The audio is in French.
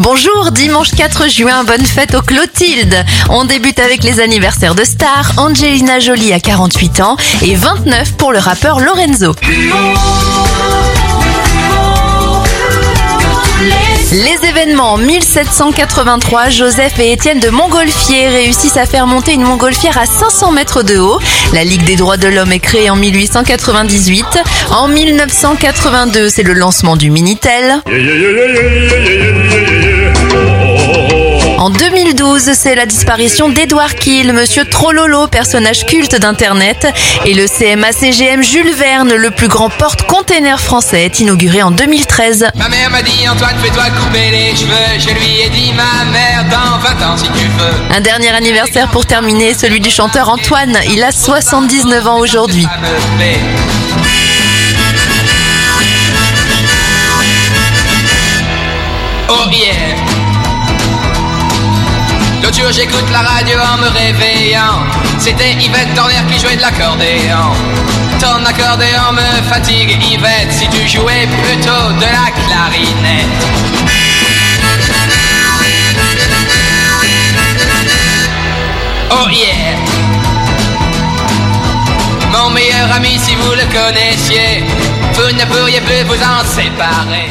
Bonjour, dimanche 4 juin, bonne fête aux Clotilde. On débute avec les anniversaires de stars. Angelina Jolie a 48 ans et 29 pour le rappeur Lorenzo. Événements 1783, Joseph et Étienne de Montgolfier réussissent à faire monter une montgolfière à 500 mètres de haut. La Ligue des droits de l'homme est créée en 1898. En 1982, c'est le lancement du Minitel. En 2012, c'est la disparition d'Edouard Kiel, monsieur Trollolo, personnage culte d'Internet. Et le CMA-CGM Jules Verne, le plus grand porte-container français, est inauguré en 2013. Ma mère m'a dit Antoine fais-toi couper les cheveux Je lui ai dit ma mère dans 20 ans si tu veux Un dernier anniversaire pour terminer, celui du chanteur Antoine. Il a 79 ans aujourd'hui. Oh yeah L'autre j'écoute la radio en me réveillant. C'était Yvette Torner qui jouait de l'accordéon. Ton accordéon me fatigue Yvette Si tu jouais plutôt de la clarinette. Oh yeah. Mon meilleur ami si vous le connaissiez Vous ne pourriez plus vous en séparer